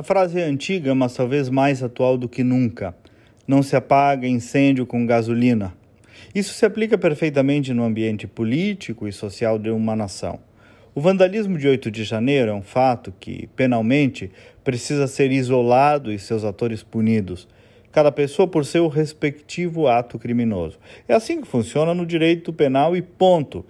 A frase é antiga, mas talvez mais atual do que nunca. Não se apaga incêndio com gasolina. Isso se aplica perfeitamente no ambiente político e social de uma nação. O vandalismo de 8 de janeiro é um fato que, penalmente, precisa ser isolado e seus atores punidos, cada pessoa por seu respectivo ato criminoso. É assim que funciona no direito penal e ponto.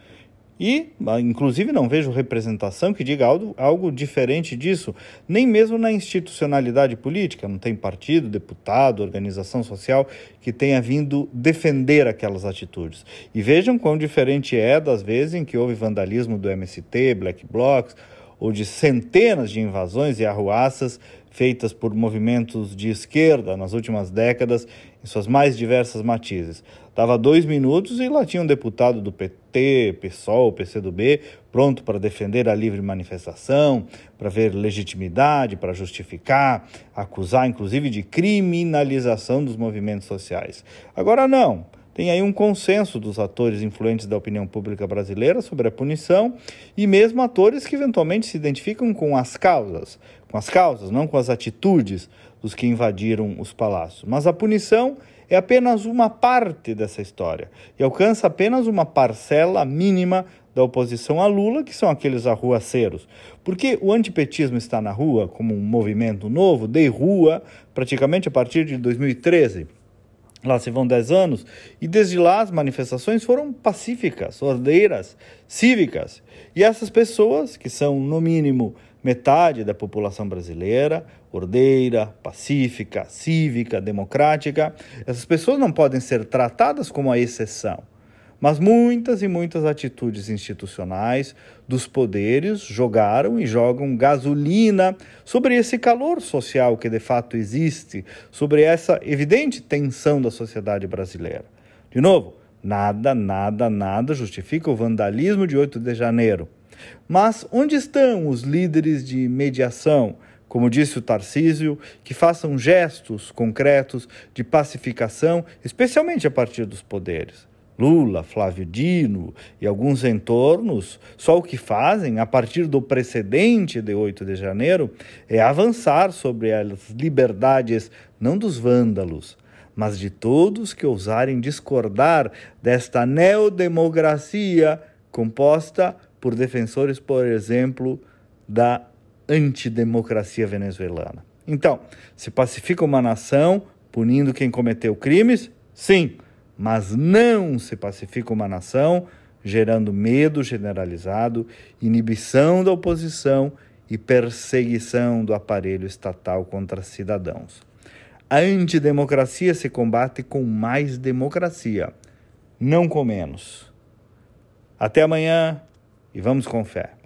E, ah, inclusive, não vejo representação que diga algo, algo diferente disso, nem mesmo na institucionalidade política. Não tem partido, deputado, organização social que tenha vindo defender aquelas atitudes. E vejam quão diferente é das vezes em que houve vandalismo do MST, Black Blocs, ou de centenas de invasões e arruaças feitas por movimentos de esquerda nas últimas décadas, em suas mais diversas matizes. Dava dois minutos e lá tinha um deputado do PT, PSOL, PCdoB, pronto para defender a livre manifestação, para ver legitimidade, para justificar, acusar inclusive de criminalização dos movimentos sociais. Agora não. Tem aí um consenso dos atores influentes da opinião pública brasileira sobre a punição e mesmo atores que eventualmente se identificam com as causas, com as causas, não com as atitudes dos que invadiram os palácios. Mas a punição é apenas uma parte dessa história e alcança apenas uma parcela mínima da oposição a Lula, que são aqueles arruaceiros. Porque o antipetismo está na rua como um movimento novo, de rua, praticamente a partir de 2013. Lá se vão 10 anos, e desde lá as manifestações foram pacíficas, ordeiras, cívicas. E essas pessoas, que são no mínimo metade da população brasileira, ordeira, pacífica, cívica, democrática, essas pessoas não podem ser tratadas como a exceção. Mas muitas e muitas atitudes institucionais dos poderes jogaram e jogam gasolina sobre esse calor social que de fato existe, sobre essa evidente tensão da sociedade brasileira. De novo, nada, nada, nada justifica o vandalismo de 8 de janeiro. Mas onde estão os líderes de mediação? Como disse o Tarcísio, que façam gestos concretos de pacificação, especialmente a partir dos poderes. Lula, Flávio Dino e alguns entornos, só o que fazem, a partir do precedente de 8 de janeiro, é avançar sobre as liberdades não dos vândalos, mas de todos que ousarem discordar desta neodemocracia composta por defensores, por exemplo, da antidemocracia venezuelana. Então, se pacifica uma nação punindo quem cometeu crimes? Sim mas não se pacifica uma nação, gerando medo generalizado, inibição da oposição e perseguição do aparelho estatal contra cidadãos. A antidemocracia se combate com mais democracia, não com menos. Até amanhã e vamos com fé.